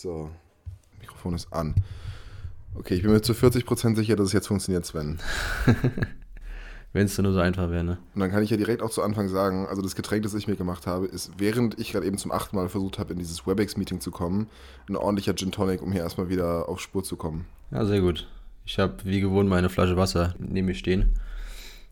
So, Mikrofon ist an. Okay, ich bin mir zu 40% sicher, dass es jetzt funktioniert, Sven. Wenn es nur so einfach wäre, ne? Und dann kann ich ja direkt auch zu Anfang sagen, also das Getränk, das ich mir gemacht habe, ist, während ich gerade eben zum achten Mal versucht habe, in dieses WebEx-Meeting zu kommen, ein ordentlicher Gin Tonic, um hier erstmal wieder auf Spur zu kommen. Ja, sehr gut. Ich habe wie gewohnt meine Flasche Wasser neben mir stehen.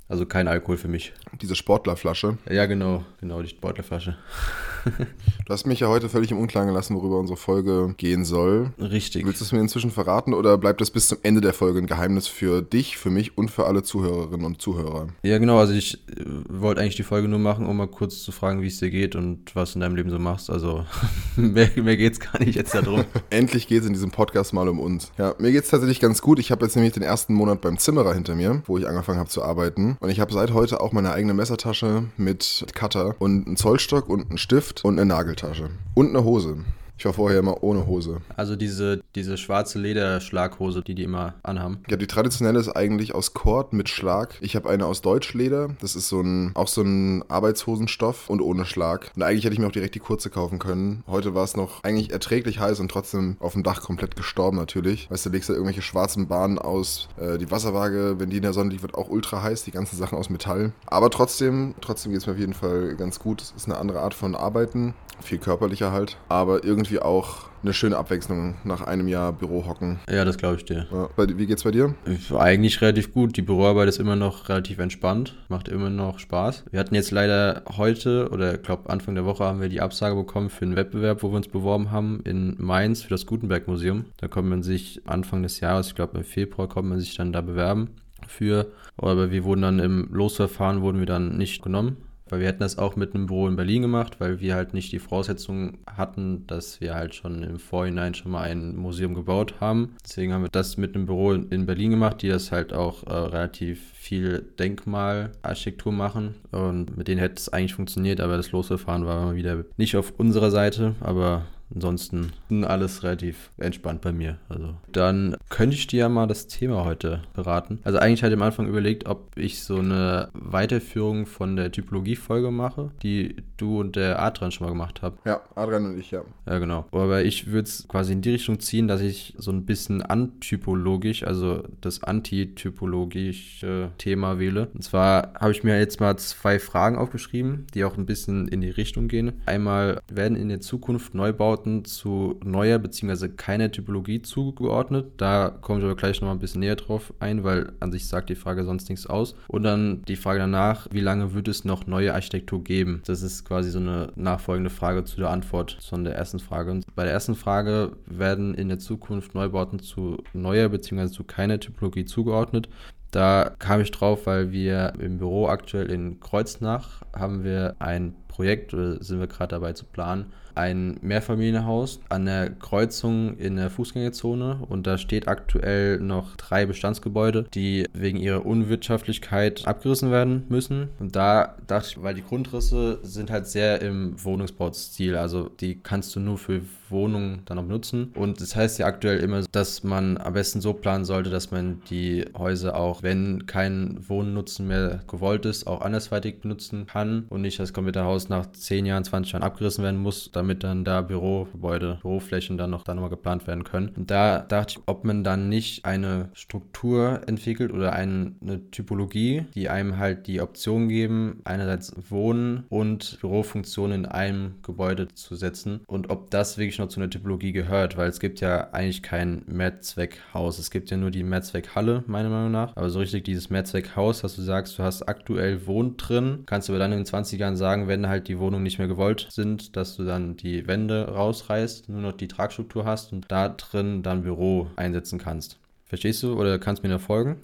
Also kein Alkohol für mich. Diese Sportlerflasche. Ja, genau, genau, die Sportlerflasche. du hast mich ja heute völlig im Unklaren gelassen, worüber unsere Folge gehen soll. Richtig. Willst du es mir inzwischen verraten oder bleibt das bis zum Ende der Folge ein Geheimnis für dich, für mich und für alle Zuhörerinnen und Zuhörer? Ja, genau, also ich äh, wollte eigentlich die Folge nur machen, um mal kurz zu fragen, wie es dir geht und was du in deinem Leben so machst. Also mehr, mehr geht es gar nicht jetzt darum. Endlich geht es in diesem Podcast mal um uns. Ja, mir geht es tatsächlich ganz gut. Ich habe jetzt nämlich den ersten Monat beim Zimmerer hinter mir, wo ich angefangen habe zu arbeiten. Und ich habe seit heute auch meine eigene Messertasche mit Cutter und einen Zollstock und einen Stift und eine Nageltasche. Und eine Hose. Ich war vorher immer ohne Hose. Also diese, diese schwarze Lederschlaghose, die die immer anhaben. Ja, die traditionelle ist eigentlich aus Kord mit Schlag. Ich habe eine aus Deutschleder. Das ist so ein, auch so ein Arbeitshosenstoff und ohne Schlag. Und eigentlich hätte ich mir auch direkt die kurze kaufen können. Heute war es noch eigentlich erträglich heiß und trotzdem auf dem Dach komplett gestorben natürlich. Weißt du, legst da irgendwelche schwarzen Bahnen aus. Äh, die Wasserwaage, wenn die in der Sonne liegt, wird auch ultra heiß. Die ganzen Sachen aus Metall. Aber trotzdem, trotzdem geht es mir auf jeden Fall ganz gut. Es ist eine andere Art von Arbeiten. Viel körperlicher halt. Aber irgendwie auch eine schöne Abwechslung nach einem Jahr Bürohocken. Ja, das glaube ich dir. Ja. Wie geht's bei dir? Eigentlich relativ gut. Die Büroarbeit ist immer noch relativ entspannt, macht immer noch Spaß. Wir hatten jetzt leider heute oder ich glaube Anfang der Woche haben wir die Absage bekommen für einen Wettbewerb, wo wir uns beworben haben in Mainz für das Gutenberg Museum. Da kommt man sich Anfang des Jahres, ich glaube im Februar, kommt man sich dann da bewerben für. Aber wir wurden dann im Losverfahren wurden wir dann nicht genommen. Weil wir hätten das auch mit einem Büro in Berlin gemacht, weil wir halt nicht die Voraussetzungen hatten, dass wir halt schon im Vorhinein schon mal ein Museum gebaut haben. Deswegen haben wir das mit einem Büro in Berlin gemacht, die das halt auch äh, relativ viel Denkmalarchitektur machen. Und mit denen hätte es eigentlich funktioniert, aber das Losverfahren war wieder nicht auf unserer Seite. Aber Ansonsten alles relativ entspannt bei mir. Also dann könnte ich dir ja mal das Thema heute beraten. Also eigentlich hatte ich am Anfang überlegt, ob ich so eine Weiterführung von der Typologie-Folge mache, die du und der Adrian schon mal gemacht habt. Ja, Adrian und ich, ja. Ja, genau. Aber ich würde es quasi in die Richtung ziehen, dass ich so ein bisschen antypologisch, also das antitypologische Thema wähle. Und zwar habe ich mir jetzt mal zwei Fragen aufgeschrieben, die auch ein bisschen in die Richtung gehen. Einmal werden in der Zukunft Neubauten Bauten zu neuer bzw. keiner Typologie zugeordnet. Da komme ich aber gleich nochmal ein bisschen näher drauf ein, weil an sich sagt die Frage sonst nichts aus. Und dann die Frage danach, wie lange wird es noch neue Architektur geben? Das ist quasi so eine nachfolgende Frage zu der Antwort von der ersten Frage. Und bei der ersten Frage werden in der Zukunft Neubauten zu neuer bzw. zu keiner Typologie zugeordnet. Da kam ich drauf, weil wir im Büro aktuell in Kreuznach haben wir ein Projekt, oder sind wir gerade dabei zu planen, ein Mehrfamilienhaus an der Kreuzung in der Fußgängerzone und da steht aktuell noch drei Bestandsgebäude, die wegen ihrer Unwirtschaftlichkeit abgerissen werden müssen. Und da dachte ich, weil die Grundrisse sind halt sehr im Wohnungsbaustil, also die kannst du nur für Wohnungen dann auch benutzen. Und das heißt ja aktuell immer, dass man am besten so planen sollte, dass man die Häuser auch, wenn kein Wohnnutzen mehr gewollt ist, auch andersweitig benutzen kann und nicht das komplette Haus nach 10 Jahren, 20 Jahren abgerissen werden muss, damit dann da Bürogebäude, Büroflächen dann noch dann nochmal geplant werden können. Und da dachte ich, ob man dann nicht eine Struktur entwickelt oder eine, eine Typologie, die einem halt die Option geben, einerseits Wohnen und Bürofunktionen in einem Gebäude zu setzen und ob das wirklich noch zu einer Typologie gehört, weil es gibt ja eigentlich kein Mehrzweckhaus. Es gibt ja nur die Mehrzweckhalle, meiner Meinung nach. Aber so richtig dieses Mehrzweckhaus, dass du sagst, du hast aktuell Wohn drin, kannst du aber dann in den 20 Jahren sagen, wenn halt die Wohnungen nicht mehr gewollt sind, dass du dann die Wände rausreißt, nur noch die Tragstruktur hast und da drin dann Büro einsetzen kannst. Verstehst du oder kannst du mir da folgen?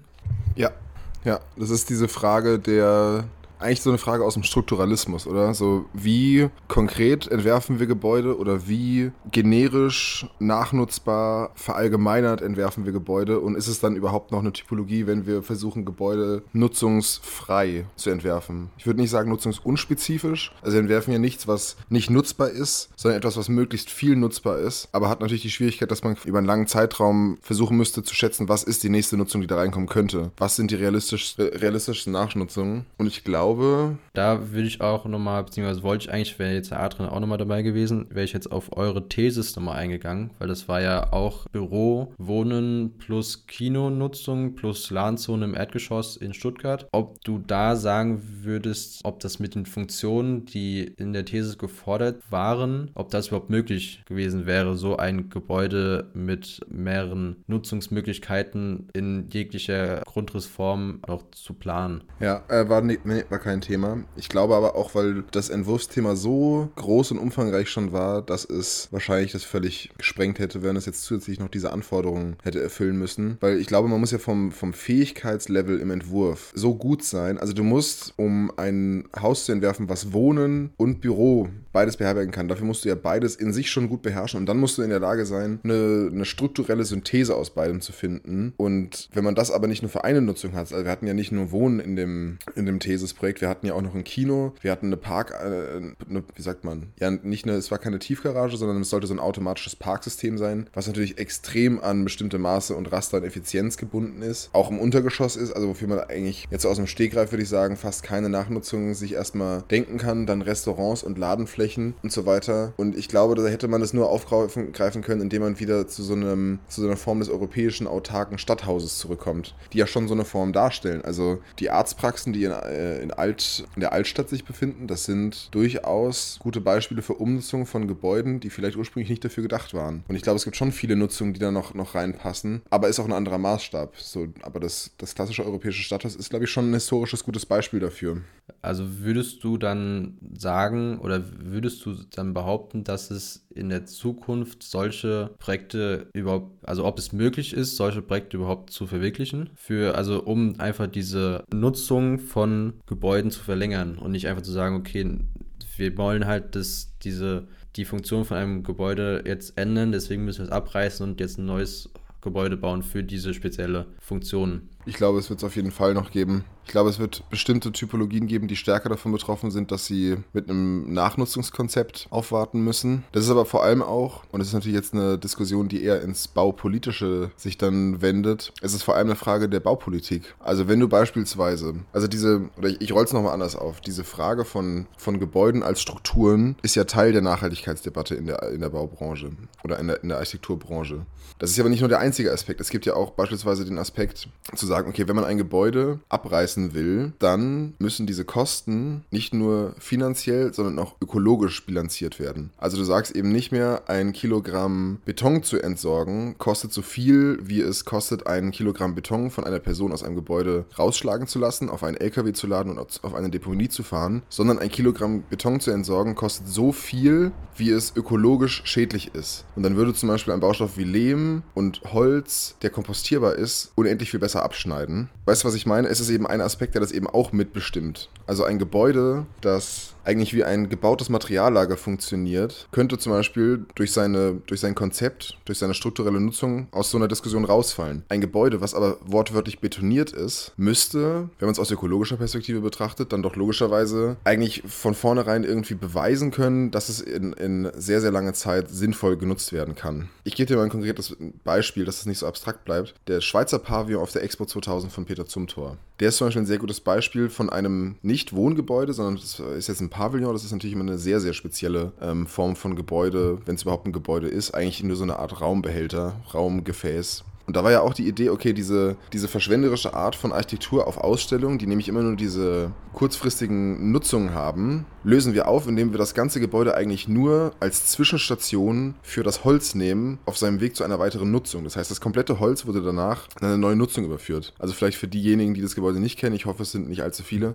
Ja, ja, das ist diese Frage der eigentlich so eine Frage aus dem Strukturalismus, oder? So, wie konkret entwerfen wir Gebäude oder wie generisch, nachnutzbar, verallgemeinert entwerfen wir Gebäude und ist es dann überhaupt noch eine Typologie, wenn wir versuchen, Gebäude nutzungsfrei zu entwerfen? Ich würde nicht sagen nutzungsunspezifisch. Also wir entwerfen ja nichts, was nicht nutzbar ist, sondern etwas, was möglichst viel nutzbar ist, aber hat natürlich die Schwierigkeit, dass man über einen langen Zeitraum versuchen müsste zu schätzen, was ist die nächste Nutzung, die da reinkommen könnte. Was sind die realistisch, realistischsten Nachnutzungen? Und ich glaube, glaube. Da würde ich auch nochmal, beziehungsweise wollte ich eigentlich, wäre jetzt der Adrian auch nochmal dabei gewesen, wäre ich jetzt auf eure Thesis nochmal eingegangen, weil das war ja auch Büro, Wohnen plus Kinonutzung plus LAN-Zone im Erdgeschoss in Stuttgart. Ob du da sagen würdest, ob das mit den Funktionen, die in der Thesis gefordert waren, ob das überhaupt möglich gewesen wäre, so ein Gebäude mit mehreren Nutzungsmöglichkeiten in jeglicher Grundrissform noch zu planen. Ja, äh, war, nee, war kein Thema. Ich glaube aber auch, weil das Entwurfsthema so groß und umfangreich schon war, dass es wahrscheinlich das völlig gesprengt hätte, wenn es jetzt zusätzlich noch diese Anforderungen hätte erfüllen müssen. Weil ich glaube, man muss ja vom, vom Fähigkeitslevel im Entwurf so gut sein. Also du musst, um ein Haus zu entwerfen, was Wohnen und Büro beides beherbergen kann, dafür musst du ja beides in sich schon gut beherrschen und dann musst du in der Lage sein, eine, eine strukturelle Synthese aus beidem zu finden. Und wenn man das aber nicht nur für eine Nutzung hat, also wir hatten ja nicht nur Wohnen in dem, in dem Thesis-Projekt, wir hatten ja auch noch ein Kino, wir hatten eine Park, äh, eine, wie sagt man, ja, nicht eine, es war keine Tiefgarage, sondern es sollte so ein automatisches Parksystem sein, was natürlich extrem an bestimmte Maße und Raster und Effizienz gebunden ist. Auch im Untergeschoss ist, also wofür man eigentlich jetzt aus dem Stegreif, würde ich sagen, fast keine Nachnutzung sich erstmal denken kann. Dann Restaurants und Ladenflächen und so weiter. Und ich glaube, da hätte man es nur aufgreifen können, indem man wieder zu so, einem, zu so einer Form des europäischen autarken Stadthauses zurückkommt, die ja schon so eine Form darstellen. Also die Arztpraxen, die in, äh, in, Alt, in der Altstadt sich befinden, das sind durchaus gute Beispiele für Umnutzung von Gebäuden, die vielleicht ursprünglich nicht dafür gedacht waren. Und ich glaube, es gibt schon viele Nutzungen, die da noch, noch reinpassen, aber ist auch ein anderer Maßstab. So, aber das, das klassische europäische Stadthaus ist, glaube ich, schon ein historisches gutes Beispiel dafür. Also würdest du dann sagen oder würdest du dann behaupten, dass es in der Zukunft solche Projekte überhaupt, also ob es möglich ist, solche Projekte überhaupt zu verwirklichen, für, also um einfach diese Nutzung von Gebäuden zu verlängern und nicht einfach zu sagen, okay, wir wollen halt dass diese die Funktion von einem Gebäude jetzt ändern, deswegen müssen wir es abreißen und jetzt ein neues Gebäude bauen für diese spezielle Funktion. Ich glaube, es wird es auf jeden Fall noch geben. Ich glaube, es wird bestimmte Typologien geben, die stärker davon betroffen sind, dass sie mit einem Nachnutzungskonzept aufwarten müssen. Das ist aber vor allem auch, und das ist natürlich jetzt eine Diskussion, die eher ins Baupolitische sich dann wendet, es ist vor allem eine Frage der Baupolitik. Also wenn du beispielsweise, also diese, oder ich, ich roll es nochmal anders auf, diese Frage von, von Gebäuden als Strukturen ist ja Teil der Nachhaltigkeitsdebatte in der, in der Baubranche oder in der, in der Architekturbranche. Das ist aber nicht nur der einzige Aspekt. Es gibt ja auch beispielsweise den Aspekt zu sagen, okay, wenn man ein Gebäude abreißen will, dann müssen diese Kosten nicht nur finanziell, sondern auch ökologisch bilanziert werden. Also du sagst eben nicht mehr, ein Kilogramm Beton zu entsorgen kostet so viel, wie es kostet, ein Kilogramm Beton von einer Person aus einem Gebäude rausschlagen zu lassen, auf einen LKW zu laden und auf eine Deponie zu fahren, sondern ein Kilogramm Beton zu entsorgen kostet so viel, wie es ökologisch schädlich ist. Und dann würde zum Beispiel ein Baustoff wie Lehm und Holz, der kompostierbar ist, unendlich viel besser abschneiden abschneiden. Weißt du, was ich meine? Es ist eben ein Aspekt, der das eben auch mitbestimmt. Also ein Gebäude, das eigentlich wie ein gebautes Materiallager funktioniert, könnte zum Beispiel durch, seine, durch sein Konzept, durch seine strukturelle Nutzung aus so einer Diskussion rausfallen. Ein Gebäude, was aber wortwörtlich betoniert ist, müsste, wenn man es aus ökologischer Perspektive betrachtet, dann doch logischerweise eigentlich von vornherein irgendwie beweisen können, dass es in, in sehr, sehr langer Zeit sinnvoll genutzt werden kann. Ich gebe dir mal ein konkretes Beispiel, dass es nicht so abstrakt bleibt. Der Schweizer Pavillon auf der Expo 2000 von Peter Zumthor. Der ist zum Beispiel ein sehr gutes Beispiel von einem nicht Wohngebäude, sondern das ist jetzt ein Pavillon. Das ist natürlich immer eine sehr, sehr spezielle ähm, Form von Gebäude, wenn es überhaupt ein Gebäude ist. Eigentlich nur so eine Art Raumbehälter, Raumgefäß. Und da war ja auch die Idee, okay, diese, diese verschwenderische Art von Architektur auf Ausstellung, die nämlich immer nur diese kurzfristigen Nutzungen haben, lösen wir auf, indem wir das ganze Gebäude eigentlich nur als Zwischenstation für das Holz nehmen, auf seinem Weg zu einer weiteren Nutzung. Das heißt, das komplette Holz wurde danach in eine neue Nutzung überführt. Also vielleicht für diejenigen, die das Gebäude nicht kennen, ich hoffe, es sind nicht allzu viele.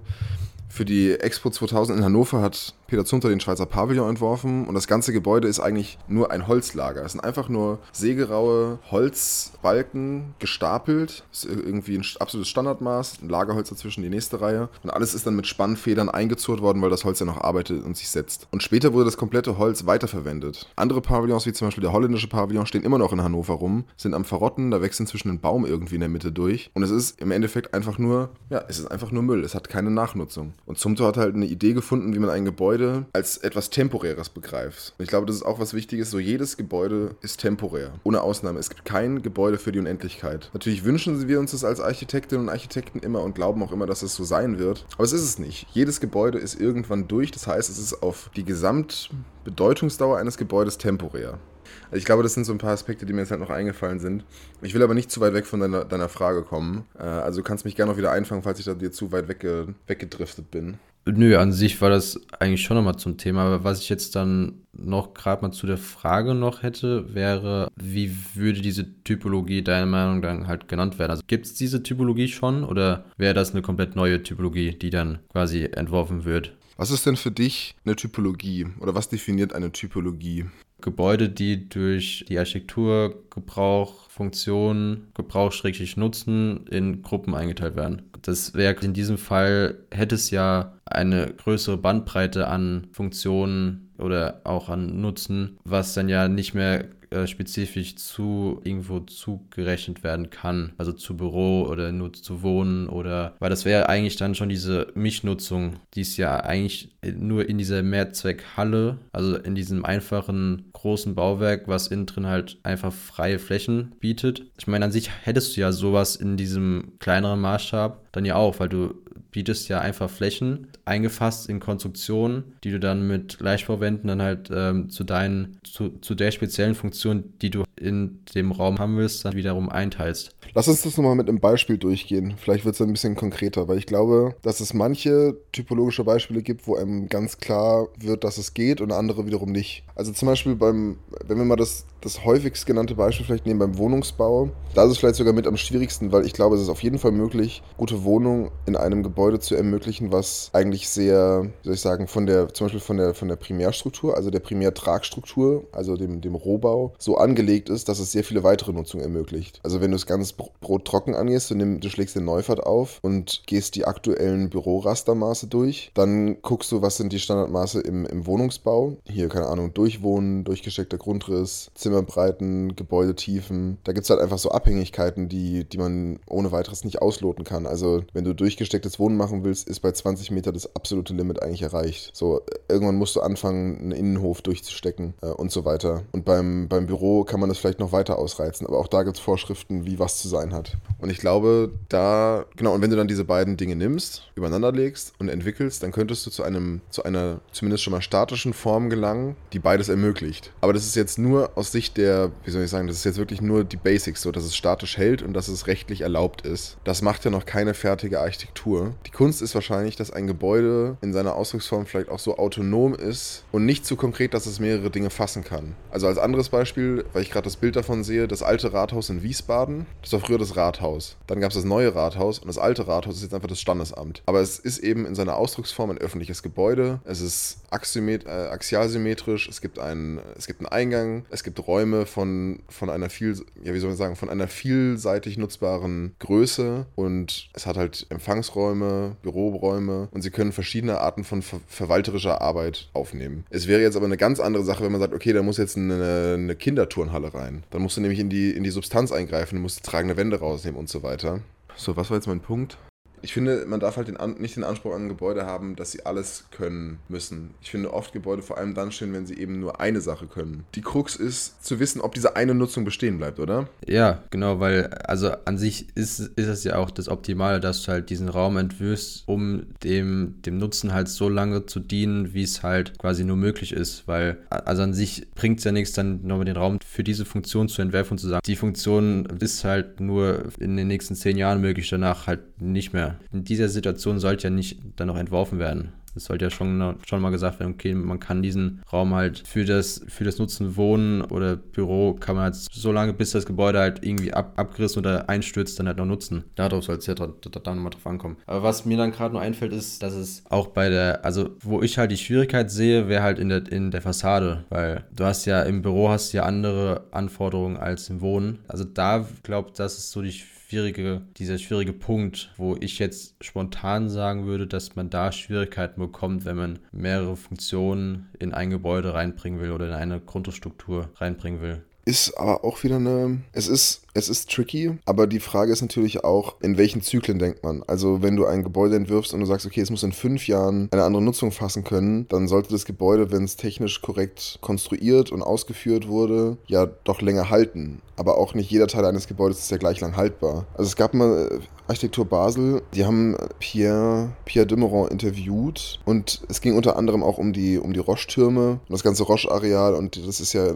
Für die Expo 2000 in Hannover hat Peter Zumter den Schweizer Pavillon entworfen und das ganze Gebäude ist eigentlich nur ein Holzlager. Es sind einfach nur sägeraue Holzbalken gestapelt. Das ist irgendwie ein absolutes Standardmaß, ein Lagerholz dazwischen, die nächste Reihe. Und alles ist dann mit Spannfedern eingezurrt worden, weil das Holz ja noch arbeitet und sich setzt. Und später wurde das komplette Holz weiterverwendet. Andere Pavillons, wie zum Beispiel der holländische Pavillon, stehen immer noch in Hannover rum, sind am Verrotten, da wächst inzwischen ein Baum irgendwie in der Mitte durch. Und es ist im Endeffekt einfach nur, ja, es ist einfach nur Müll. Es hat keine Nachnutzung. Und Zumthor hat halt eine Idee gefunden, wie man ein Gebäude Gebäude als etwas Temporäres begreifst. Und ich glaube, das ist auch was Wichtiges. So jedes Gebäude ist temporär. Ohne Ausnahme. Es gibt kein Gebäude für die Unendlichkeit. Natürlich wünschen wir uns das als Architektinnen und Architekten immer und glauben auch immer, dass es so sein wird. Aber es ist es nicht. Jedes Gebäude ist irgendwann durch. Das heißt, es ist auf die Gesamtbedeutungsdauer eines Gebäudes temporär. Also ich glaube, das sind so ein paar Aspekte, die mir jetzt halt noch eingefallen sind. Ich will aber nicht zu weit weg von deiner, deiner Frage kommen. Äh, also du kannst mich gerne noch wieder einfangen, falls ich da dir zu weit wegge, weggedriftet bin. Nö, an sich war das eigentlich schon nochmal zum Thema. Aber was ich jetzt dann noch gerade mal zu der Frage noch hätte, wäre, wie würde diese Typologie deiner Meinung dann halt genannt werden? Also gibt es diese Typologie schon oder wäre das eine komplett neue Typologie, die dann quasi entworfen wird? Was ist denn für dich eine Typologie oder was definiert eine Typologie? Gebäude, die durch die Architektur, Gebrauch, Funktion, Gebrauch, Schrägstrich, Nutzen in Gruppen eingeteilt werden. Das wäre in diesem Fall, hätte es ja eine größere Bandbreite an Funktionen oder auch an Nutzen, was dann ja nicht mehr äh, spezifisch zu irgendwo zugerechnet werden kann. Also zu Büro oder nur zu Wohnen oder, weil das wäre eigentlich dann schon diese Mischnutzung, die ist ja eigentlich nur in dieser Mehrzweckhalle, also in diesem einfachen großen Bauwerk, was innen drin halt einfach freie Flächen bietet. Ich meine, an sich hättest du ja sowas in diesem kleineren Maßstab dann ja auch, weil du bietest ja einfach Flächen eingefasst in Konstruktionen, die du dann mit Leichtbauwänden dann halt ähm, zu deinen, zu, zu der speziellen Funktion, die du in dem Raum haben willst, dann wiederum einteilst. Lass uns das nochmal mit einem Beispiel durchgehen. Vielleicht wird es ein bisschen konkreter, weil ich glaube, dass es manche typologische Beispiele gibt, wo einem ganz klar wird, dass es geht und andere wiederum nicht. Also zum Beispiel beim, wenn wir mal das, das häufigst genannte Beispiel vielleicht nehmen beim Wohnungsbau, da ist es vielleicht sogar mit am schwierigsten, weil ich glaube, es ist auf jeden Fall möglich, gute Wohnungen in einem Gebäude zu ermöglichen, was eigentlich sehr, wie soll ich sagen, von der, zum Beispiel von der, von der Primärstruktur, also der Primärtragstruktur, also dem, dem Rohbau, so angelegt ist, dass es sehr viele weitere Nutzungen ermöglicht. Also wenn du es ganz brottrocken angehst, du, nimm, du schlägst den Neufahrt auf und gehst die aktuellen Bürorastermaße durch, dann guckst du, was sind die Standardmaße im, im Wohnungsbau. Hier, keine Ahnung, Durchwohnen, durchgesteckter Grundriss, Zimmerbreiten, Gebäudetiefen. Da gibt es halt einfach so Abhängigkeiten, die, die man ohne weiteres nicht ausloten kann. Also wenn du durchgestecktes Wohnen machen willst, ist bei 20 Meter das absolute Limit eigentlich erreicht. So, irgendwann musst du anfangen, einen Innenhof durchzustecken äh, und so weiter. Und beim, beim Büro kann man das vielleicht noch weiter ausreizen, aber auch da gibt es Vorschriften, wie was zu sein hat. Und ich glaube, da, genau, und wenn du dann diese beiden Dinge nimmst, übereinander legst und entwickelst, dann könntest du zu einem, zu einer zumindest schon mal statischen Form gelangen, die beides ermöglicht. Aber das ist jetzt nur aus Sicht der, wie soll ich sagen, das ist jetzt wirklich nur die Basics, so dass es statisch hält und dass es rechtlich erlaubt ist. Das macht ja noch keine fertige Architektur. Die Kunst ist wahrscheinlich, dass ein Gebäude in seiner Ausdrucksform vielleicht auch so autonom ist und nicht so konkret, dass es mehrere Dinge fassen kann. Also als anderes Beispiel, weil ich gerade das Bild davon sehe, das alte Rathaus in Wiesbaden, das war früher das Rathaus. Dann gab es das neue Rathaus und das alte Rathaus ist jetzt einfach das Standesamt. Aber es ist eben in seiner Ausdrucksform ein öffentliches Gebäude. Es ist äh, axialsymmetrisch, es gibt, einen, es gibt einen Eingang, es gibt Räume von, von einer viel, ja, wie soll man sagen, von einer vielseitig nutzbaren Größe und es hat halt Empfangsräume, Büroräume und sie können verschiedene Arten von ver verwalterischer Arbeit aufnehmen. Es wäre jetzt aber eine ganz andere Sache, wenn man sagt, okay, da muss jetzt eine, eine Kinderturnhalle rein. Dann musst du nämlich in die, in die Substanz eingreifen, du musst tragende Wände rausnehmen und so weiter. So, was war jetzt mein Punkt? Ich finde, man darf halt den nicht den Anspruch an Gebäude haben, dass sie alles können müssen. Ich finde oft Gebäude vor allem dann stehen, wenn sie eben nur eine Sache können. Die Krux ist zu wissen, ob diese eine Nutzung bestehen bleibt, oder? Ja, genau, weil also an sich ist, ist es ja auch das Optimale, dass du halt diesen Raum entwirfst, um dem, dem Nutzen halt so lange zu dienen, wie es halt quasi nur möglich ist. Weil also an sich bringt es ja nichts, dann nochmal den Raum für diese Funktion zu entwerfen und zu sagen, die Funktion ist halt nur in den nächsten zehn Jahren möglich, danach halt nicht mehr in dieser Situation sollte ja nicht dann noch entworfen werden. Es sollte ja schon, schon mal gesagt werden, okay, man kann diesen Raum halt für das, für das Nutzen Wohnen oder Büro kann man halt so lange, bis das Gebäude halt irgendwie ab, abgerissen oder einstürzt, dann halt noch nutzen. Darauf soll es ja dann nochmal drauf ankommen. Aber was mir dann gerade nur einfällt, ist, dass es auch bei der, also wo ich halt die Schwierigkeit sehe, wäre halt in der, in der Fassade, weil du hast ja im Büro hast ja andere Anforderungen als im Wohnen. Also da glaube ich, das ist so die schwierige, dieser schwierige Punkt, wo ich jetzt spontan sagen würde, dass man da Schwierigkeiten bekommt, wenn man mehrere Funktionen in ein Gebäude reinbringen will oder in eine Grundstruktur reinbringen will. ist aber auch wieder eine. Es ist, es ist tricky, aber die Frage ist natürlich auch, in welchen Zyklen denkt man? Also, wenn du ein Gebäude entwirfst und du sagst, okay, es muss in fünf Jahren eine andere Nutzung fassen können, dann sollte das Gebäude, wenn es technisch korrekt konstruiert und ausgeführt wurde, ja doch länger halten. Aber auch nicht jeder Teil eines Gebäudes ist ja gleich lang haltbar. Also es gab mal äh, Architektur Basel, die haben Pierre, Pierre Dimmeron interviewt und es ging unter anderem auch um die, um die Roche-Türme und das ganze Roche-Areal und das ist ja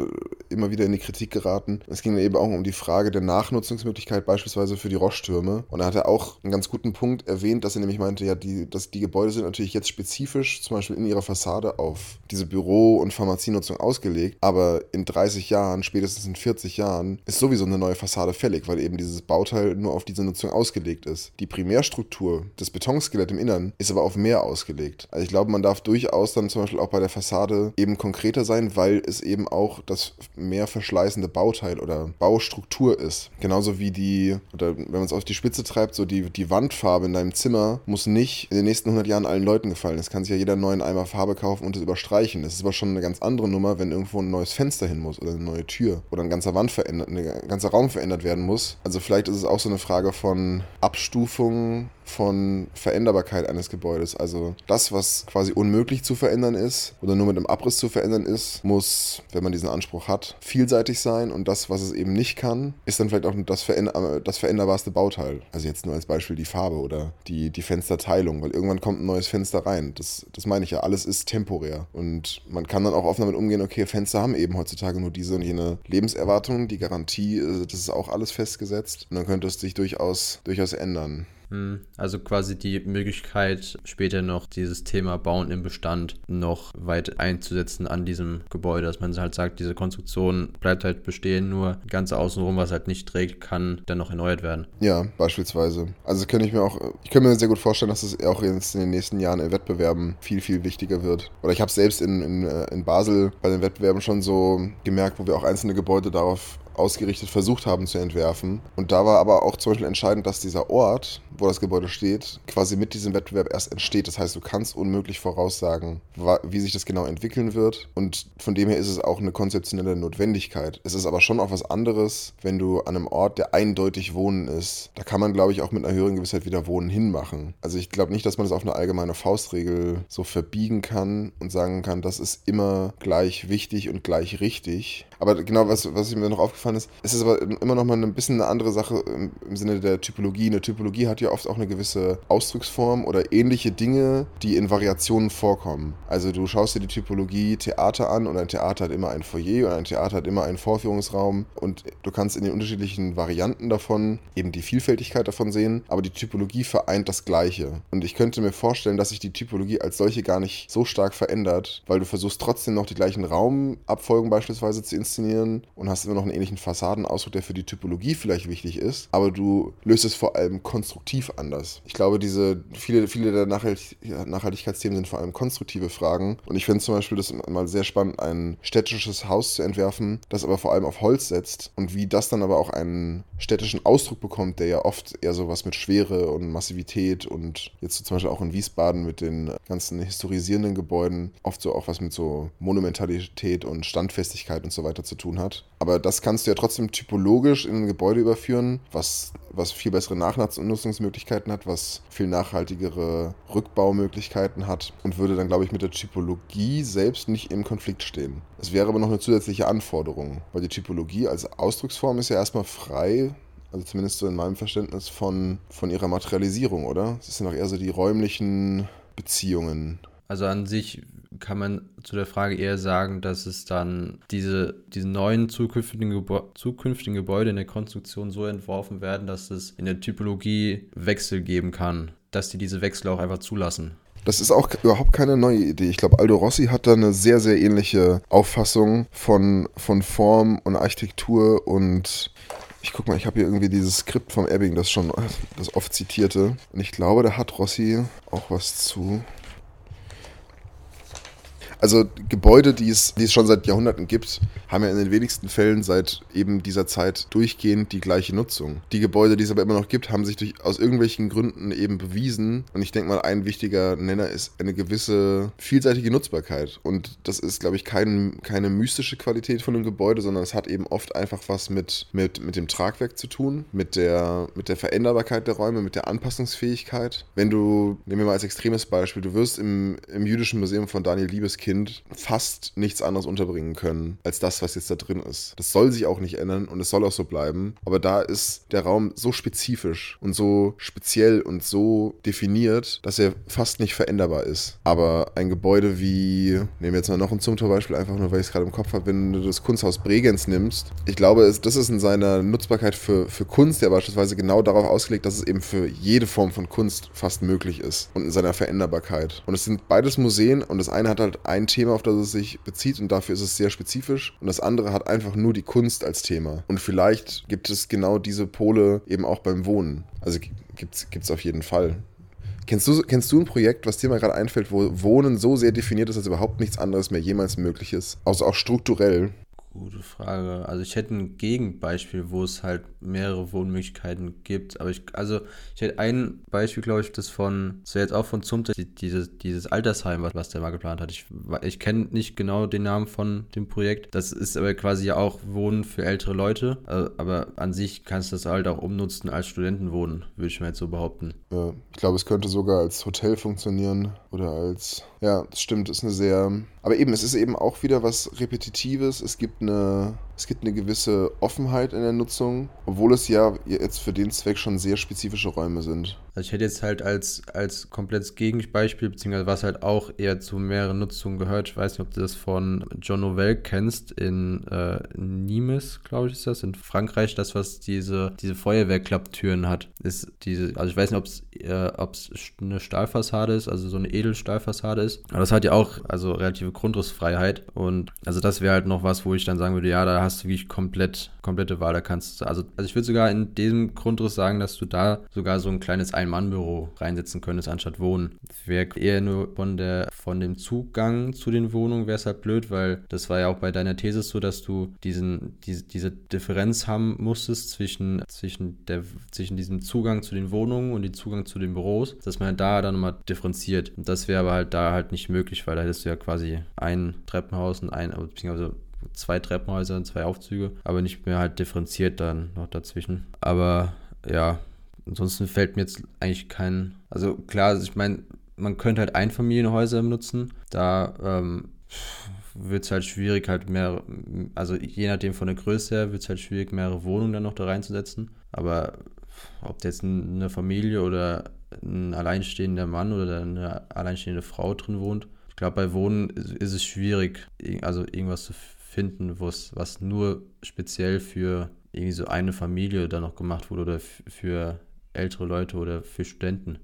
immer wieder in die Kritik geraten. Es ging eben auch um die Frage der Nachnutzungsmöglichkeit beispielsweise für die Roche-Türme und da hat er auch einen ganz guten Punkt erwähnt, dass er nämlich meinte, ja, die, dass die Gebäude sind natürlich jetzt spezifisch, zum Beispiel in ihrer Fassade auf diese Büro- und Pharmazienutzung ausgelegt, aber in 30 Jahren, spätestens in 40 Jahren, ist sowieso eine neue Fassade fällig, weil eben dieses Bauteil nur auf diese Nutzung ausgelegt ist. Die Primärstruktur, das Betonskelett im Innern, ist aber auf mehr ausgelegt. Also ich glaube, man darf durchaus dann zum Beispiel auch bei der Fassade eben konkreter sein, weil es eben auch das mehr verschleißende Bauteil oder Baustruktur ist. Genauso wie die, oder wenn man es auf die Spitze treibt, so die, die Wandfarbe in deinem Zimmer muss nicht in den nächsten 100 Jahren allen Leuten gefallen. Es kann sich ja jeder neuen Eimer Farbe kaufen und es überstreichen. Das ist aber schon eine ganz andere Nummer, wenn irgendwo ein neues Fenster hin muss oder eine neue Tür oder ein ganzer Wand verändert, eine ganzer Raum verändert werden muss. Also vielleicht ist es auch so eine Frage von Abstufung von Veränderbarkeit eines Gebäudes. Also das, was quasi unmöglich zu verändern ist oder nur mit einem Abriss zu verändern ist, muss, wenn man diesen Anspruch hat, vielseitig sein und das, was es eben nicht kann, ist dann vielleicht auch das, veränder das veränderbarste Bauteil. Also jetzt nur als Beispiel die Farbe oder die, die Fensterteilung, weil irgendwann kommt ein neues Fenster rein. Das, das meine ich ja, alles ist temporär und man kann dann auch offen damit umgehen, okay, Fenster haben eben heutzutage nur diese und jene Lebenserwartung, die Garantie, äh, das ist auch alles festgesetzt und dann könnte es sich durchaus, durchaus ändern. Hm, also quasi die Möglichkeit, später noch dieses Thema Bauen im Bestand noch weit einzusetzen an diesem Gebäude, dass man halt sagt, diese Konstruktion bleibt halt bestehen, nur ganz außenrum, was halt nicht trägt, kann dann noch erneuert werden. Ja, beispielsweise. Also könnte ich mir auch, ich könnte mir sehr gut vorstellen, dass es auch jetzt in den nächsten Jahren in Wettbewerben viel, viel wichtiger wird. Oder ich habe selbst in, in, äh, in Basel bei den Wettbewerben schon so gemerkt, wo wir auch einzelne Gebäude darauf ausgerichtet versucht haben zu entwerfen. Und da war aber auch zum Beispiel entscheidend, dass dieser Ort, wo das Gebäude steht, quasi mit diesem Wettbewerb erst entsteht. Das heißt, du kannst unmöglich voraussagen, wie sich das genau entwickeln wird. Und von dem her ist es auch eine konzeptionelle Notwendigkeit. Es ist aber schon auch was anderes, wenn du an einem Ort, der eindeutig Wohnen ist. Da kann man, glaube ich, auch mit einer höheren Gewissheit wieder Wohnen hinmachen. Also ich glaube nicht, dass man das auf eine allgemeine Faustregel so verbiegen kann und sagen kann, das ist immer gleich wichtig und gleich richtig. Aber genau, was, was mir noch aufgefallen ist, es ist aber immer noch mal ein bisschen eine andere Sache im, Sinne der Typologie. Eine Typologie hat ja oft auch eine gewisse Ausdrucksform oder ähnliche Dinge, die in Variationen vorkommen. Also du schaust dir die Typologie Theater an und ein Theater hat immer ein Foyer und ein Theater hat immer einen Vorführungsraum und du kannst in den unterschiedlichen Varianten davon eben die Vielfältigkeit davon sehen, aber die Typologie vereint das Gleiche. Und ich könnte mir vorstellen, dass sich die Typologie als solche gar nicht so stark verändert, weil du versuchst trotzdem noch die gleichen Raumabfolgen beispielsweise zu inszenieren und hast immer noch einen ähnlichen Fassadenausdruck, der für die Typologie vielleicht wichtig ist, aber du löst es vor allem konstruktiv anders. Ich glaube, diese viele, viele der Nachhaltigkeitsthemen sind vor allem konstruktive Fragen und ich finde zum Beispiel das mal sehr spannend, ein städtisches Haus zu entwerfen, das aber vor allem auf Holz setzt und wie das dann aber auch einen städtischen Ausdruck bekommt, der ja oft eher sowas mit Schwere und Massivität und jetzt so zum Beispiel auch in Wiesbaden mit den ganzen historisierenden Gebäuden oft so auch was mit so Monumentalität und Standfestigkeit und so weiter weiter zu tun hat. Aber das kannst du ja trotzdem typologisch in ein Gebäude überführen, was, was viel bessere Nachnutzungsmöglichkeiten hat, was viel nachhaltigere Rückbaumöglichkeiten hat und würde dann, glaube ich, mit der Typologie selbst nicht im Konflikt stehen. Es wäre aber noch eine zusätzliche Anforderung, weil die Typologie als Ausdrucksform ist ja erstmal frei also zumindest so in meinem Verständnis von, von ihrer Materialisierung, oder? Es sind doch eher so die räumlichen Beziehungen. Also an sich kann man zu der Frage eher sagen, dass es dann diese, diese neuen zukünftigen, Gebä zukünftigen Gebäude in der Konstruktion so entworfen werden, dass es in der Typologie Wechsel geben kann, dass die diese Wechsel auch einfach zulassen. Das ist auch überhaupt keine neue Idee. Ich glaube, Aldo Rossi hat da eine sehr, sehr ähnliche Auffassung von, von Form und Architektur und ich guck mal, ich habe hier irgendwie dieses Skript vom Ebbing, das schon das oft zitierte. Und ich glaube, da hat Rossi auch was zu. Also Gebäude, die es, die es schon seit Jahrhunderten gibt, haben ja in den wenigsten Fällen seit eben dieser Zeit durchgehend die gleiche Nutzung. Die Gebäude, die es aber immer noch gibt, haben sich durch, aus irgendwelchen Gründen eben bewiesen. Und ich denke mal, ein wichtiger Nenner ist eine gewisse vielseitige Nutzbarkeit. Und das ist, glaube ich, kein, keine mystische Qualität von einem Gebäude, sondern es hat eben oft einfach was mit, mit, mit dem Tragwerk zu tun, mit der, mit der Veränderbarkeit der Räume, mit der Anpassungsfähigkeit. Wenn du, nehmen wir mal als extremes Beispiel, du wirst im, im Jüdischen Museum von Daniel Liebeskind fast nichts anderes unterbringen können, als das, was jetzt da drin ist. Das soll sich auch nicht ändern und es soll auch so bleiben. Aber da ist der Raum so spezifisch und so speziell und so definiert, dass er fast nicht veränderbar ist. Aber ein Gebäude wie, nehmen wir jetzt mal noch ein Zumtor-Beispiel, einfach nur, weil ich es gerade im Kopf habe, wenn du das Kunsthaus Bregenz nimmst, ich glaube, das ist in seiner Nutzbarkeit für, für Kunst ja beispielsweise genau darauf ausgelegt, dass es eben für jede Form von Kunst fast möglich ist und in seiner Veränderbarkeit. Und es sind beides Museen und das eine hat halt ein Thema, auf das es sich bezieht und dafür ist es sehr spezifisch und das andere hat einfach nur die Kunst als Thema. Und vielleicht gibt es genau diese Pole eben auch beim Wohnen. Also gibt es auf jeden Fall. Kennst du, kennst du ein Projekt, was dir mal gerade einfällt, wo Wohnen so sehr definiert ist, dass überhaupt nichts anderes mehr jemals möglich ist? Also auch strukturell. Gute Frage. Also ich hätte ein Gegenbeispiel, wo es halt mehrere Wohnmöglichkeiten gibt. Aber ich, also ich hätte ein Beispiel, glaube ich, das von, das wäre jetzt auch von Zumte, dieses, dieses Altersheim, was, was der mal geplant hat. Ich, ich kenne nicht genau den Namen von dem Projekt. Das ist aber quasi ja auch Wohnen für ältere Leute. Also, aber an sich kannst du das halt auch umnutzen als Studentenwohnen, würde ich mir jetzt so behaupten. Ja, ich glaube, es könnte sogar als Hotel funktionieren oder als, ja, das stimmt, ist eine sehr, aber eben, es ist eben auch wieder was Repetitives. Es gibt eine, es gibt eine gewisse Offenheit in der Nutzung, obwohl es ja jetzt für den Zweck schon sehr spezifische Räume sind. Also ich hätte jetzt halt als, als komplettes Gegenbeispiel, beziehungsweise was halt auch eher zu mehreren Nutzungen gehört, ich weiß nicht, ob du das von John Novell kennst, in äh, Nimes, glaube ich, ist das, in Frankreich, das, was diese, diese Feuerwehrklapptüren hat, ist diese, also ich weiß nicht, ob es äh, eine Stahlfassade ist, also so eine Edelstahlfassade ist, aber das hat ja auch, also relative Grundrissfreiheit und also das wäre halt noch was, wo ich dann sagen würde, ja, da hast du wirklich komplett, komplette Wahl, da kannst du, also, also ich würde sogar in diesem Grundriss sagen, dass du da sogar so ein kleines ein-Mann-Büro reinsetzen könntest, anstatt Wohnen. Wäre eher nur von, der, von dem Zugang zu den Wohnungen wäre es halt blöd, weil das war ja auch bei deiner These so, dass du diesen, diese, diese Differenz haben musstest zwischen, zwischen, der, zwischen diesem Zugang zu den Wohnungen und dem Zugang zu den Büros, dass man da dann nochmal differenziert. Und das wäre aber halt da halt nicht möglich, weil da hättest du ja quasi ein Treppenhaus und ein, beziehungsweise zwei Treppenhäuser und zwei Aufzüge, aber nicht mehr halt differenziert dann noch dazwischen. Aber ja, Ansonsten fällt mir jetzt eigentlich kein. Also klar, also ich meine, man könnte halt Einfamilienhäuser nutzen. Da ähm, wird es halt schwierig, halt mehr, also je nachdem von der Größe her, wird es halt schwierig, mehrere Wohnungen dann noch da reinzusetzen. Aber ob jetzt eine Familie oder ein alleinstehender Mann oder eine alleinstehende Frau drin wohnt, ich glaube, bei Wohnen ist es schwierig, also irgendwas zu finden, was nur speziell für irgendwie so eine Familie dann noch gemacht wurde oder für ältere Leute oder für Studenten.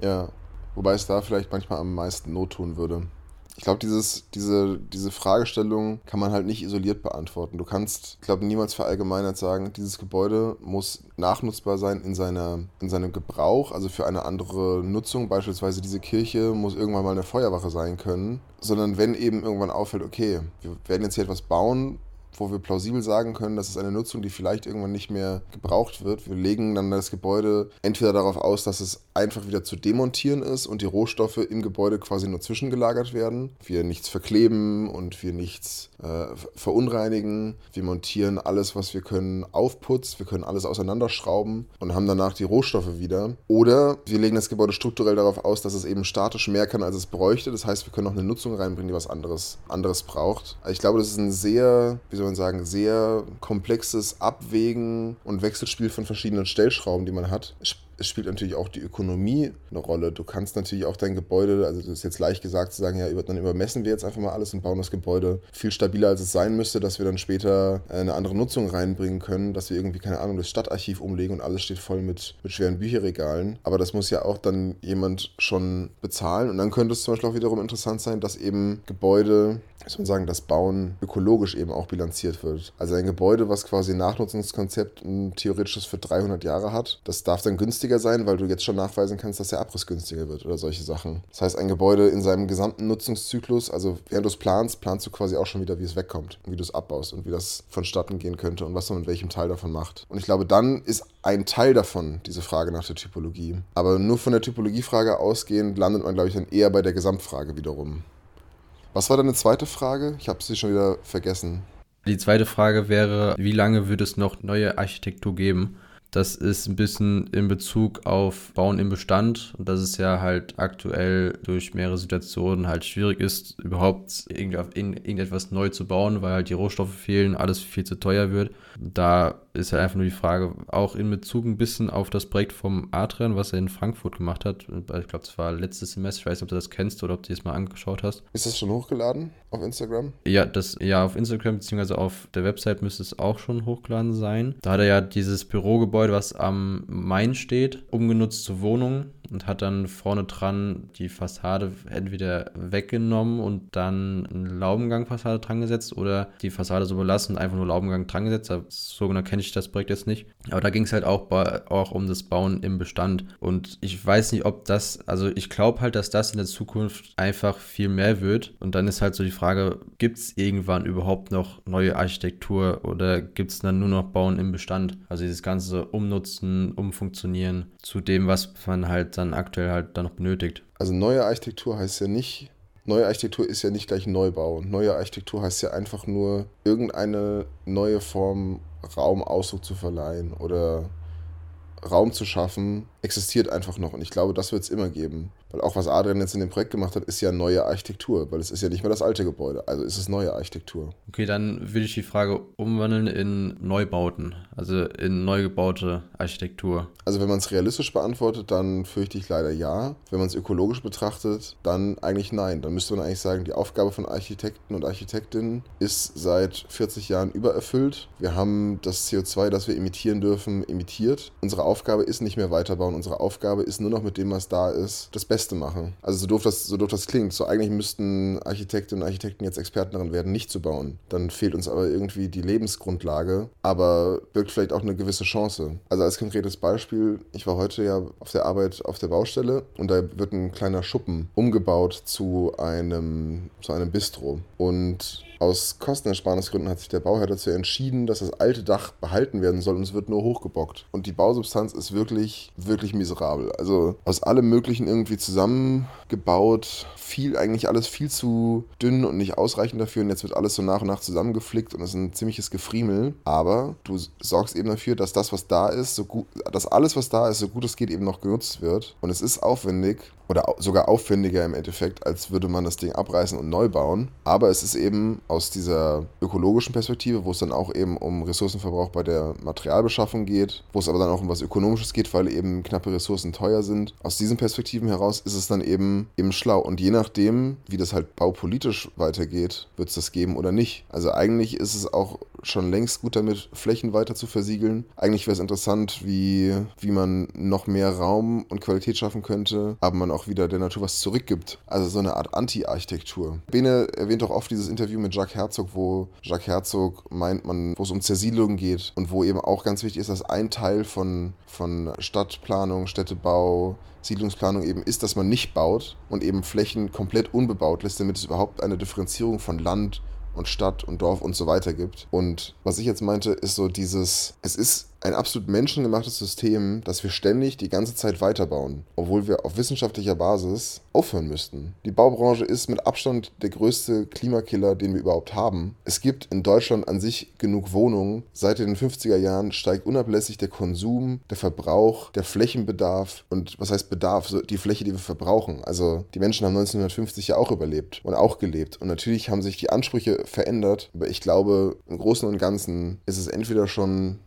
Ja, wobei es da vielleicht manchmal am meisten Not tun würde. Ich glaube, diese, diese Fragestellung kann man halt nicht isoliert beantworten. Du kannst, ich glaube, niemals verallgemeinert sagen, dieses Gebäude muss nachnutzbar sein in, seiner, in seinem Gebrauch, also für eine andere Nutzung. Beispielsweise diese Kirche muss irgendwann mal eine Feuerwache sein können. Sondern wenn eben irgendwann auffällt, okay, wir werden jetzt hier etwas bauen, wo wir plausibel sagen können, das ist eine Nutzung, die vielleicht irgendwann nicht mehr gebraucht wird. Wir legen dann das Gebäude entweder darauf aus, dass es einfach wieder zu demontieren ist und die Rohstoffe im Gebäude quasi nur zwischengelagert werden. Wir nichts verkleben und wir nichts äh, verunreinigen. Wir montieren alles, was wir können, auf Putz. Wir können alles auseinanderschrauben und haben danach die Rohstoffe wieder. Oder wir legen das Gebäude strukturell darauf aus, dass es eben statisch mehr kann, als es bräuchte. Das heißt, wir können noch eine Nutzung reinbringen, die was anderes, anderes braucht. Ich glaube, das ist ein sehr, wie soll man sagen, sehr komplexes Abwägen und Wechselspiel von verschiedenen Stellschrauben, die man hat es spielt natürlich auch die Ökonomie eine Rolle. Du kannst natürlich auch dein Gebäude, also das ist jetzt leicht gesagt zu sagen, ja, dann übermessen wir jetzt einfach mal alles und bauen das Gebäude viel stabiler, als es sein müsste, dass wir dann später eine andere Nutzung reinbringen können, dass wir irgendwie, keine Ahnung, das Stadtarchiv umlegen und alles steht voll mit, mit schweren Bücherregalen. Aber das muss ja auch dann jemand schon bezahlen. Und dann könnte es zum Beispiel auch wiederum interessant sein, dass eben Gebäude muss man sagen, das Bauen ökologisch eben auch bilanziert wird. Also ein Gebäude, was quasi ein Nachnutzungskonzept ein theoretisches für 300 Jahre hat, das darf dann günstiger nachhaltiger sein, weil du jetzt schon nachweisen kannst, dass der Abriss günstiger wird oder solche Sachen. Das heißt, ein Gebäude in seinem gesamten Nutzungszyklus, also während du es planst, planst du quasi auch schon wieder, wie es wegkommt wie du es abbaust und wie das vonstatten gehen könnte und was man mit welchem Teil davon macht. Und ich glaube, dann ist ein Teil davon diese Frage nach der Typologie. Aber nur von der Typologiefrage ausgehend landet man, glaube ich, dann eher bei der Gesamtfrage wiederum. Was war deine zweite Frage? Ich habe sie schon wieder vergessen. Die zweite Frage wäre, wie lange wird es noch neue Architektur geben? Das ist ein bisschen in Bezug auf Bauen im Bestand und dass es ja halt aktuell durch mehrere Situationen halt schwierig ist, überhaupt irgendetwas neu zu bauen, weil halt die Rohstoffe fehlen, alles viel zu teuer wird. Da ist halt einfach nur die Frage, auch in Bezug ein bisschen auf das Projekt vom Adrian, was er in Frankfurt gemacht hat. Ich glaube, das war letztes Semester. Ich weiß nicht, ob du das kennst oder ob du es mal angeschaut hast. Ist das schon hochgeladen auf Instagram? Ja, das, ja, auf Instagram bzw. auf der Website müsste es auch schon hochgeladen sein. Da hat er ja dieses Bürogebäude, was am Main steht, umgenutzt zur Wohnung und hat dann vorne dran die Fassade entweder weggenommen und dann eine Laubengangfassade dran gesetzt oder die Fassade so belassen und einfach nur Laubengang dran gesetzt. So genau kenne ich das Projekt jetzt nicht. Aber da ging es halt auch, bei, auch um das Bauen im Bestand. Und ich weiß nicht, ob das, also ich glaube halt, dass das in der Zukunft einfach viel mehr wird. Und dann ist halt so die Frage, gibt es irgendwann überhaupt noch neue Architektur oder gibt es dann nur noch Bauen im Bestand? Also dieses ganze Umnutzen, Umfunktionieren zu dem, was man halt dann aktuell halt dann noch benötigt. Also neue Architektur heißt ja nicht, neue Architektur ist ja nicht gleich Neubau. Neue Architektur heißt ja einfach nur irgendeine neue Form Raumausdruck zu verleihen oder Raum zu schaffen, existiert einfach noch. Und ich glaube, das wird es immer geben. Weil auch was Adrian jetzt in dem Projekt gemacht hat, ist ja neue Architektur, weil es ist ja nicht mehr das alte Gebäude, also ist es neue Architektur. Okay, dann würde ich die Frage umwandeln in Neubauten, also in neu gebaute Architektur. Also wenn man es realistisch beantwortet, dann fürchte ich leider ja. Wenn man es ökologisch betrachtet, dann eigentlich nein. Dann müsste man eigentlich sagen, die Aufgabe von Architekten und Architektinnen ist seit 40 Jahren übererfüllt. Wir haben das CO2, das wir emittieren dürfen, emittiert. Unsere Aufgabe ist nicht mehr weiterbauen. Unsere Aufgabe ist nur noch mit dem, was da ist, das Beste Beste machen. Also so doof das, so doof das klingt. So eigentlich müssten Architektinnen und Architekten jetzt Experten darin werden, nicht zu bauen. Dann fehlt uns aber irgendwie die Lebensgrundlage, aber birgt vielleicht auch eine gewisse Chance. Also als konkretes Beispiel, ich war heute ja auf der Arbeit auf der Baustelle und da wird ein kleiner Schuppen umgebaut zu einem, zu einem Bistro. Und aus Kostenersparnisgründen hat sich der Bauherr dazu entschieden, dass das alte Dach behalten werden soll und es wird nur hochgebockt. Und die Bausubstanz ist wirklich, wirklich miserabel. Also aus allem Möglichen irgendwie zusammengebaut, viel, eigentlich alles viel zu dünn und nicht ausreichend dafür. Und jetzt wird alles so nach und nach zusammengeflickt und es ist ein ziemliches Gefriemel. Aber du sorgst eben dafür, dass das, was da ist, so gut, dass alles, was da ist, so gut es geht, eben noch genutzt wird. Und es ist aufwendig oder sogar aufwendiger im Endeffekt, als würde man das Ding abreißen und neu bauen. Aber es ist eben aus dieser ökologischen Perspektive, wo es dann auch eben um Ressourcenverbrauch bei der Materialbeschaffung geht, wo es aber dann auch um was Ökonomisches geht, weil eben knappe Ressourcen teuer sind. Aus diesen Perspektiven heraus ist es dann eben, eben schlau. Und je nachdem, wie das halt baupolitisch weitergeht, wird es das geben oder nicht. Also eigentlich ist es auch schon längst gut damit, Flächen weiter zu versiegeln. Eigentlich wäre es interessant, wie, wie man noch mehr Raum und Qualität schaffen könnte, aber man auch wieder der Natur was zurückgibt. Also so eine Art Anti-Architektur. Bene erwähnt auch oft dieses Interview mit Jacques Herzog, wo Jacques Herzog meint, man, wo es um Zersiedlung geht und wo eben auch ganz wichtig ist, dass ein Teil von, von Stadtplanung, Städtebau, Siedlungsplanung eben ist, dass man nicht baut und eben Flächen komplett unbebaut lässt, damit es überhaupt eine Differenzierung von Land und Stadt und Dorf und so weiter gibt. Und was ich jetzt meinte, ist so dieses, es ist ein absolut menschengemachtes System, das wir ständig die ganze Zeit weiterbauen, obwohl wir auf wissenschaftlicher Basis aufhören müssten. Die Baubranche ist mit Abstand der größte Klimakiller, den wir überhaupt haben. Es gibt in Deutschland an sich genug Wohnungen. Seit den 50er Jahren steigt unablässig der Konsum, der Verbrauch, der Flächenbedarf und was heißt Bedarf? Die Fläche, die wir verbrauchen. Also die Menschen haben 1950 ja auch überlebt und auch gelebt. Und natürlich haben sich die Ansprüche verändert, aber ich glaube, im Großen und Ganzen ist es entweder schon,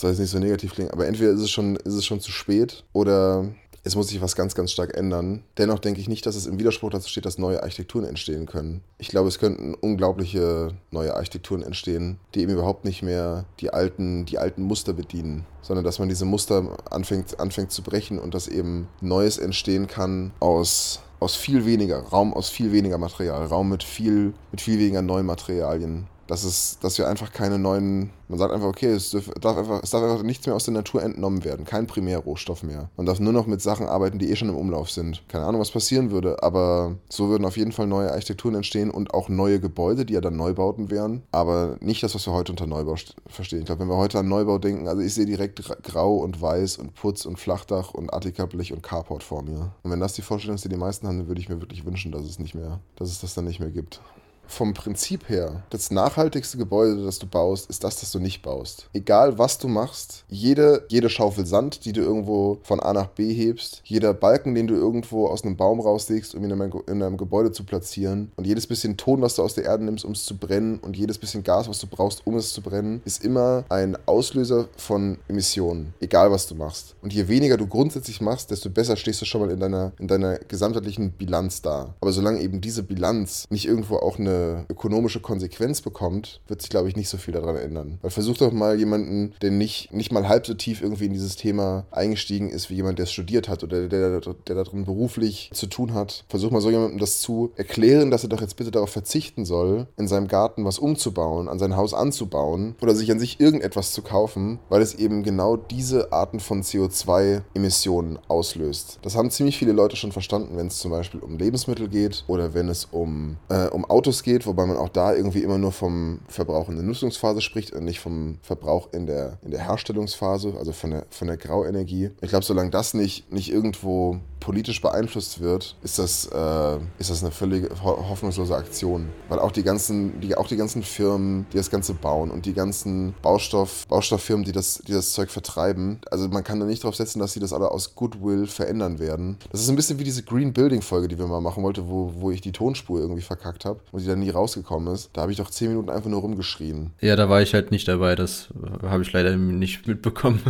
das soll jetzt nicht so negativ klingen, aber entweder ist es schon, ist es schon zu spät oder es muss sich was ganz, ganz stark ändern. Dennoch denke ich nicht, dass es im Widerspruch dazu steht, dass neue Architekturen entstehen können. Ich glaube, es könnten unglaubliche neue Architekturen entstehen, die eben überhaupt nicht mehr die alten, die alten Muster bedienen, sondern dass man diese Muster anfängt, anfängt zu brechen und dass eben Neues entstehen kann aus aus viel weniger, Raum aus viel weniger Material, Raum mit viel, mit viel weniger neuen Materialien, dass, es, dass wir einfach keine neuen, man sagt einfach, okay, es darf einfach, es darf einfach nichts mehr aus der Natur entnommen werden, kein Primärrohstoff mehr. Man darf nur noch mit Sachen arbeiten, die eh schon im Umlauf sind. Keine Ahnung, was passieren würde, aber so würden auf jeden Fall neue Architekturen entstehen und auch neue Gebäude, die ja dann Neubauten wären, aber nicht das, was wir heute unter Neubau verstehen. Ich glaube, wenn wir heute an Neubau denken, also ich sehe direkt grau und weiß und Putz und Flachdach und Attika-Blech und Carport vor mir. Und wenn das die Vorstellung ist, die die meisten haben, dann würde ich mir wirklich wünschen, dass es nicht mehr, dass es das dann nicht mehr gibt vom Prinzip her, das nachhaltigste Gebäude, das du baust, ist das, das du nicht baust. Egal was du machst, jede, jede Schaufel Sand, die du irgendwo von A nach B hebst, jeder Balken, den du irgendwo aus einem Baum rauslegst, um ihn in einem, in einem Gebäude zu platzieren, und jedes bisschen Ton, was du aus der Erde nimmst, um es zu brennen, und jedes bisschen Gas, was du brauchst, um es zu brennen, ist immer ein Auslöser von Emissionen. Egal was du machst. Und je weniger du grundsätzlich machst, desto besser stehst du schon mal in deiner, in deiner gesamtheitlichen Bilanz da. Aber solange eben diese Bilanz nicht irgendwo auch eine ökonomische Konsequenz bekommt, wird sich, glaube ich, nicht so viel daran ändern. Weil versuch doch mal jemanden, der nicht, nicht mal halb so tief irgendwie in dieses Thema eingestiegen ist, wie jemand, der es studiert hat oder der, der, der da drin beruflich zu tun hat. Versuch mal so jemandem das zu erklären, dass er doch jetzt bitte darauf verzichten soll, in seinem Garten was umzubauen, an sein Haus anzubauen oder sich an sich irgendetwas zu kaufen, weil es eben genau diese Arten von CO2-Emissionen auslöst. Das haben ziemlich viele Leute schon verstanden, wenn es zum Beispiel um Lebensmittel geht oder wenn es um, äh, um Autos geht geht, wobei man auch da irgendwie immer nur vom Verbrauch in der Nutzungsphase spricht und nicht vom Verbrauch in der, in der Herstellungsphase, also von der, von der Grauenergie. Ich glaube, solange das nicht, nicht irgendwo politisch beeinflusst wird, ist das, äh, ist das eine völlig ho hoffnungslose Aktion. Weil auch die ganzen, die, auch die ganzen Firmen, die das Ganze bauen und die ganzen Baustoff, Baustofffirmen, die das, die das Zeug vertreiben, also man kann da nicht drauf setzen, dass sie das alle aus Goodwill verändern werden. Das ist ein bisschen wie diese Green Building Folge, die wir mal machen wollten, wo, wo ich die Tonspur irgendwie verkackt habe und die dann nie rausgekommen ist. Da habe ich doch zehn Minuten einfach nur rumgeschrien. Ja, da war ich halt nicht dabei, das habe ich leider nicht mitbekommen.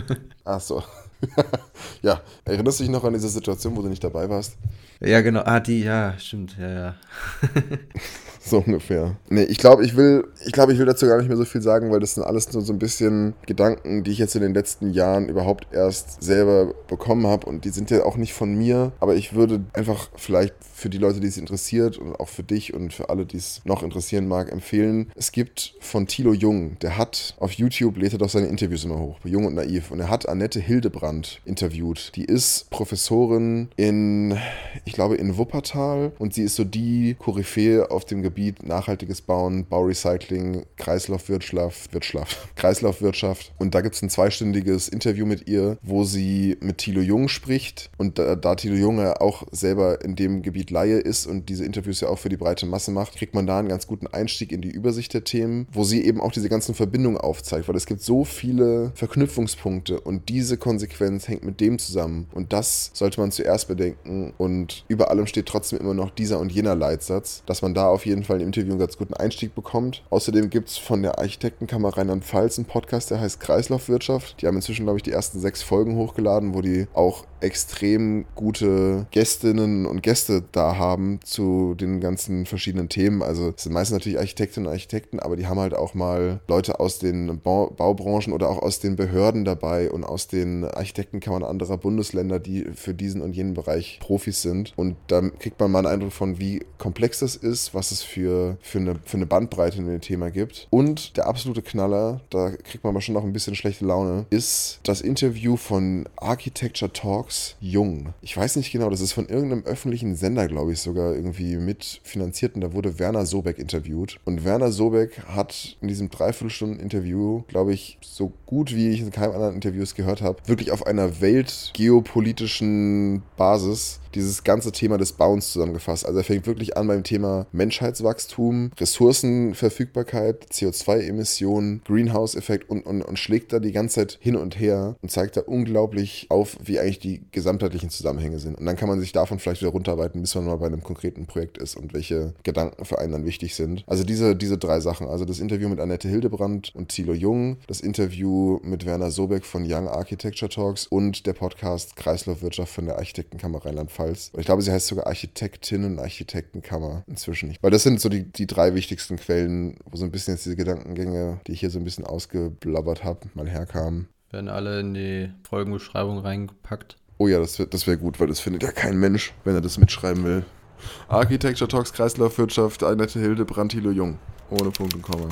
Ach so. ja, erinnerst du dich noch an diese Situation, wo du nicht dabei warst? Ja, genau. Ah, die, ja, stimmt, ja, ja. so ungefähr. Nee, ich glaube, ich will, ich glaube, ich will dazu gar nicht mehr so viel sagen, weil das sind alles nur so ein bisschen Gedanken, die ich jetzt in den letzten Jahren überhaupt erst selber bekommen habe und die sind ja auch nicht von mir, aber ich würde einfach vielleicht für die Leute, die es interessiert und auch für dich und für alle, die es noch interessieren mag, empfehlen. Es gibt von Thilo Jung, der hat auf YouTube lädt er doch seine Interviews immer hoch, Jung und Naiv und er hat Annette Hildebrand interviewt. Die ist Professorin in, ich glaube, in Wuppertal und sie ist so die Koryphäe auf dem Gebiet nachhaltiges Bauen, Baurecycling, Kreislaufwirtschaft, Wirtschaft, Kreislaufwirtschaft. Und da gibt es ein zweistündiges Interview mit ihr, wo sie mit Thilo Jung spricht. Und da, da Thilo Jung ja auch selber in dem Gebiet Laie ist und diese Interviews ja auch für die breite Masse macht, kriegt man da einen ganz guten Einstieg in die Übersicht der Themen, wo sie eben auch diese ganzen Verbindungen aufzeigt, weil es gibt so viele Verknüpfungspunkte und diese Konsequenz hängt mit dem zusammen. Und das sollte man zuerst bedenken und über allem steht trotzdem immer noch dieser und jener Leitsatz, dass man da auf jeden Fall im Interview einen ganz guten Einstieg bekommt. Außerdem gibt es von der Architektenkammer Rheinland-Pfalz einen Podcast, der heißt Kreislaufwirtschaft. Die haben inzwischen, glaube ich, die ersten sechs Folgen hochgeladen, wo die auch extrem gute Gästinnen und Gäste da haben zu den ganzen verschiedenen Themen. Also es sind meistens natürlich Architektinnen und Architekten, aber die haben halt auch mal Leute aus den Bau Baubranchen oder auch aus den Behörden dabei und aus den Architektenkammern anderer Bundesländer, die für diesen und jenen Bereich Profis sind. Und da kriegt man mal einen Eindruck von, wie komplex das ist, was es für, für, eine, für eine Bandbreite in dem Thema gibt. Und der absolute Knaller, da kriegt man aber schon noch ein bisschen schlechte Laune, ist das Interview von Architecture Talk Fox Jung. Ich weiß nicht genau, das ist von irgendeinem öffentlichen Sender, glaube ich, sogar irgendwie mitfinanziert und da wurde Werner Sobeck interviewt. Und Werner Sobeck hat in diesem Dreiviertelstunden-Interview, glaube ich, so gut wie ich in keinem anderen Interviews gehört habe, wirklich auf einer weltgeopolitischen Basis dieses ganze Thema des Bauens zusammengefasst. Also er fängt wirklich an beim Thema Menschheitswachstum, Ressourcenverfügbarkeit, CO2-Emissionen, Greenhouse-Effekt und, und, und schlägt da die ganze Zeit hin und her und zeigt da unglaublich auf, wie eigentlich die gesamtheitlichen Zusammenhänge sind. Und dann kann man sich davon vielleicht wieder runterarbeiten, bis man mal bei einem konkreten Projekt ist und welche Gedanken für einen dann wichtig sind. Also diese, diese drei Sachen. Also das Interview mit Annette Hildebrand und Thilo Jung, das Interview mit Werner Sobeck von Young Architecture Talks und der Podcast Kreislaufwirtschaft von der Architektenkammer Rheinland-Pfalz. Ich glaube, sie heißt sogar Architektinnen und Architektenkammer inzwischen. Weil das sind so die, die drei wichtigsten Quellen, wo so ein bisschen jetzt diese Gedankengänge, die ich hier so ein bisschen ausgeblabbert habe, mal herkamen. Werden alle in die Folgenbeschreibung reingepackt. Oh ja, das wäre das wär gut, weil das findet ja kein Mensch, wenn er das mitschreiben will. Architecture Talks Kreislaufwirtschaft, Annette Hilde, Brandilo Jung. Ohne Punkt und Komma.